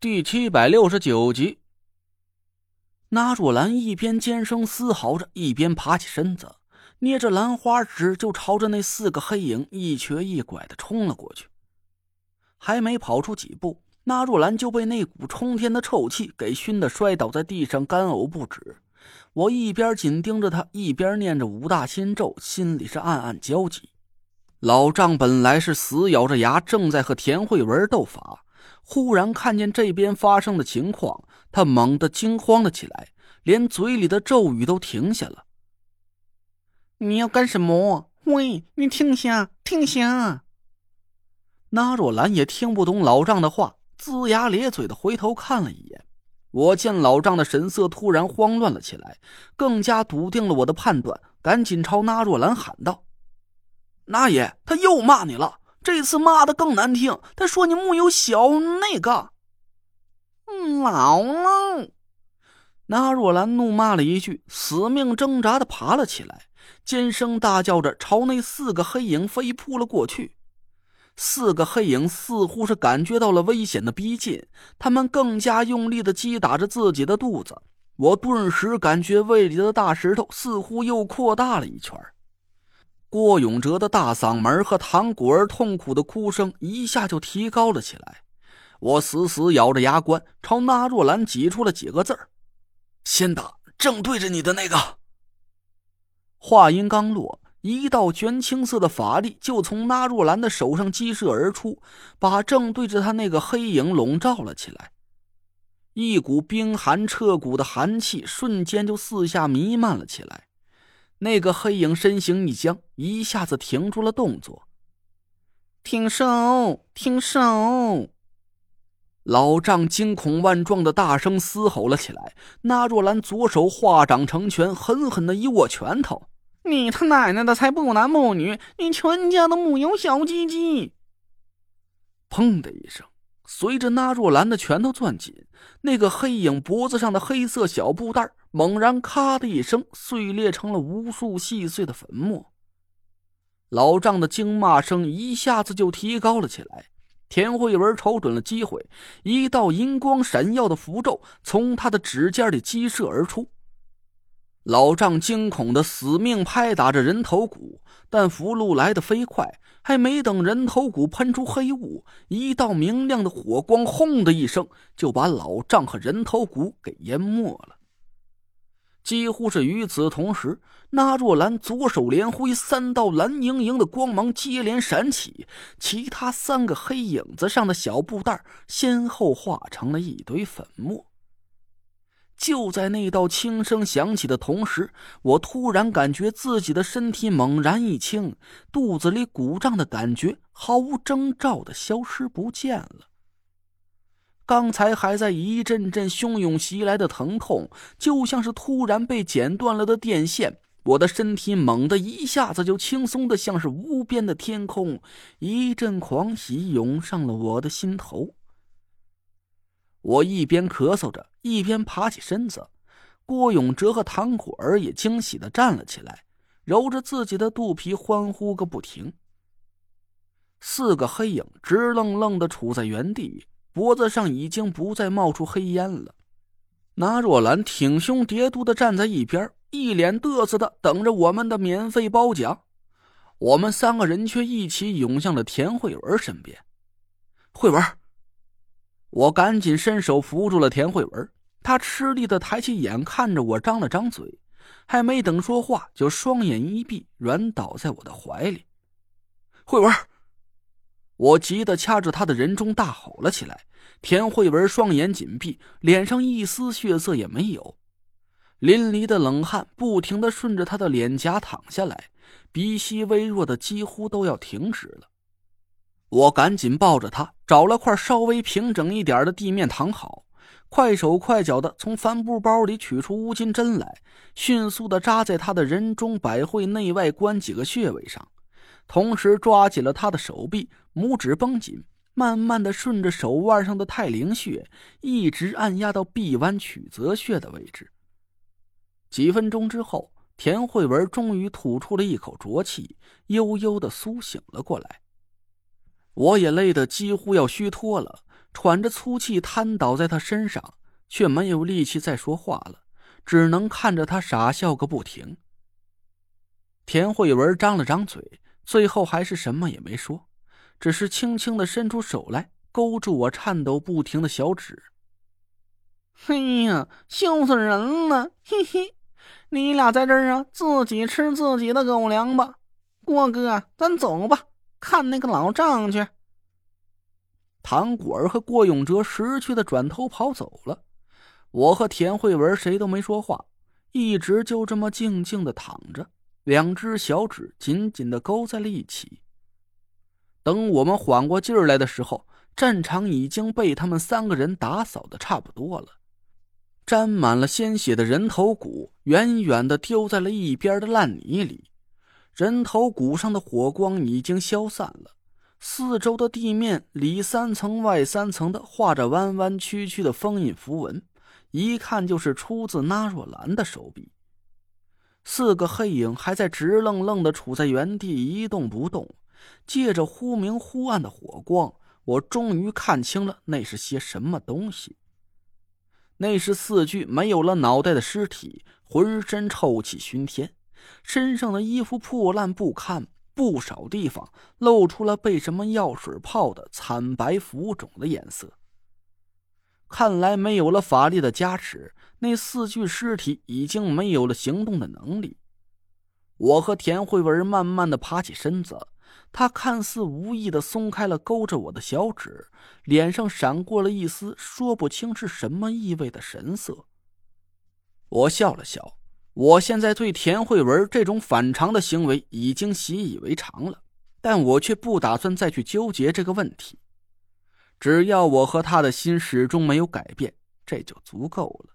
第七百六十九集，那若兰一边尖声嘶嚎着，一边爬起身子，捏着兰花指就朝着那四个黑影一瘸一拐的冲了过去。还没跑出几步，那若兰就被那股冲天的臭气给熏得摔倒在地上，干呕不止。我一边紧盯着他，一边念着五大心咒，心里是暗暗焦急。老丈本来是死咬着牙，正在和田慧文斗法。忽然看见这边发生的情况，他猛地惊慌了起来，连嘴里的咒语都停下了。你要干什么？喂，你停下，停下！那若兰也听不懂老丈的话，龇牙咧嘴的回头看了一眼。我见老丈的神色突然慌乱了起来，更加笃定了我的判断，赶紧朝那若兰喊道：“那爷，他又骂你了。”这次骂的更难听，他说你木有小那个，老了。那若兰怒骂了一句，死命挣扎的爬了起来，尖声大叫着朝那四个黑影飞扑了过去。四个黑影似乎是感觉到了危险的逼近，他们更加用力的击打着自己的肚子。我顿时感觉胃里的大石头似乎又扩大了一圈郭永哲的大嗓门和唐果儿痛苦的哭声一下就提高了起来。我死死咬着牙关，朝那若兰挤出了几个字儿：“先打正对着你的那个。”话音刚落，一道卷青色的法力就从那若兰的手上激射而出，把正对着他那个黑影笼罩了起来。一股冰寒彻骨的寒气瞬间就四下弥漫了起来。那个黑影身形一僵，一下子停住了动作。停手！停手！老丈惊恐万状的大声嘶吼了起来。那若兰左手化掌成拳，狠狠的一握拳头：“你他奶奶的才不男不女！你全家都木有小鸡鸡！”砰的一声。随着那若兰的拳头攥紧，那个黑影脖子上的黑色小布袋猛然“咔”的一声碎裂成了无数细碎的粉末。老丈的惊骂声一下子就提高了起来。田慧文瞅准了机会，一道银光闪耀的符咒从他的指尖里激射而出。老丈惊恐的死命拍打着人头骨，但符箓来得飞快。还没等人头骨喷出黑雾，一道明亮的火光“轰”的一声就把老丈和人头骨给淹没了。几乎是与此同时，那若兰左手连挥，三道蓝莹莹的光芒接连闪起，其他三个黑影子上的小布袋先后化成了一堆粉末。就在那道轻声响起的同时，我突然感觉自己的身体猛然一轻，肚子里鼓胀的感觉毫无征兆的消失不见了。刚才还在一阵阵汹涌袭来的疼痛，就像是突然被剪断了的电线，我的身体猛地一下子就轻松的像是无边的天空，一阵狂喜涌上了我的心头。我一边咳嗽着，一边爬起身子。郭永哲和唐果儿也惊喜的站了起来，揉着自己的肚皮欢呼个不停。四个黑影直愣愣的杵在原地，脖子上已经不再冒出黑烟了。那若兰挺胸叠肚的站在一边，一脸嘚瑟的等着我们的免费褒奖。我们三个人却一起涌向了田慧文身边。慧文。我赶紧伸手扶住了田慧文，她吃力的抬起眼看着我，张了张嘴，还没等说话，就双眼一闭，软倒在我的怀里。慧文，我急得掐着他的人中大吼了起来。田慧文双眼紧闭，脸上一丝血色也没有，淋漓的冷汗不停的顺着他的脸颊淌下来，鼻息微弱的几乎都要停止了。我赶紧抱着他，找了块稍微平整一点的地面躺好，快手快脚的从帆布包里取出乌金针来，迅速的扎在他的人中百会内外关几个穴位上，同时抓紧了他的手臂，拇指绷紧，慢慢的顺着手腕上的太陵穴，一直按压到臂弯曲泽穴的位置。几分钟之后，田慧文终于吐出了一口浊气，悠悠的苏醒了过来。我也累得几乎要虚脱了，喘着粗气瘫倒在他身上，却没有力气再说话了，只能看着他傻笑个不停。田慧文张了张嘴，最后还是什么也没说，只是轻轻的伸出手来，勾住我颤抖不停的小指。哎呀，笑死人了！嘿嘿，你俩在这儿啊，自己吃自己的狗粮吧。郭哥，咱走吧，看那个老丈去。唐果儿和郭永哲识趣的转头跑走了，我和田慧文谁都没说话，一直就这么静静的躺着，两只小指紧紧的勾在了一起。等我们缓过劲儿来的时候，战场已经被他们三个人打扫的差不多了。沾满了鲜血的人头骨远远的丢在了一边的烂泥里，人头骨上的火光已经消散了，四周的地面里三层外三层的画着弯弯曲曲的封印符文，一看就是出自纳若兰的手笔。四个黑影还在直愣愣的处在原地一动不动，借着忽明忽暗的火光，我终于看清了那是些什么东西。那是四具没有了脑袋的尸体，浑身臭气熏天，身上的衣服破烂不堪，不少地方露出了被什么药水泡的惨白浮肿的颜色。看来没有了法力的加持，那四具尸体已经没有了行动的能力。我和田慧文慢慢的爬起身子。他看似无意的松开了勾着我的小指，脸上闪过了一丝说不清是什么意味的神色。我笑了笑，我现在对田慧文这种反常的行为已经习以为常了，但我却不打算再去纠结这个问题。只要我和他的心始终没有改变，这就足够了。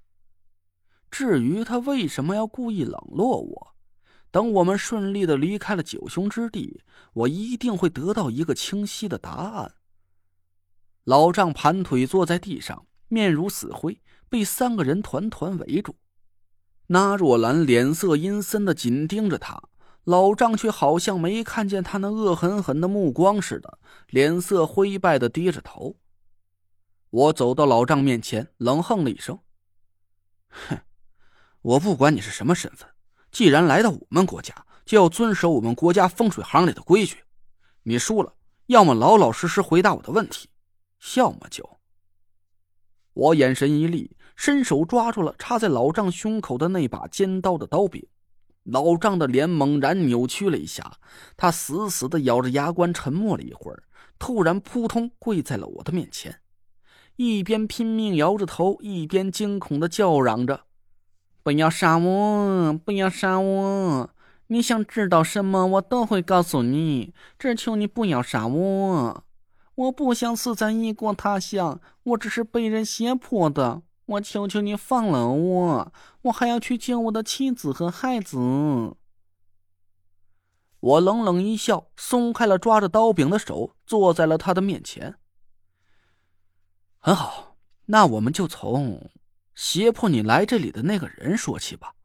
至于他为什么要故意冷落我？等我们顺利的离开了九凶之地，我一定会得到一个清晰的答案。老丈盘腿坐在地上，面如死灰，被三个人团团围住。那若兰脸色阴森的紧盯着他，老丈却好像没看见他那恶狠狠的目光似的，脸色灰败的低着头。我走到老丈面前，冷哼了一声：“哼，我不管你是什么身份。”既然来到我们国家，就要遵守我们国家风水行里的规矩。你输了，要么老老实实回答我的问题，要么就……我眼神一厉，伸手抓住了插在老丈胸口的那把尖刀的刀柄。老张的脸猛然扭曲了一下，他死死的咬着牙关，沉默了一会儿，突然扑通跪在了我的面前，一边拼命摇着头，一边惊恐的叫嚷着。不要杀我！不要杀我！你想知道什么，我都会告诉你。只求你不要杀我！我不想死在异国他乡，我只是被人胁迫的。我求求你放了我！我还要去见我的妻子和孩子。我冷冷一笑，松开了抓着刀柄的手，坐在了他的面前。很好，那我们就从……胁迫你来这里的那个人说起吧。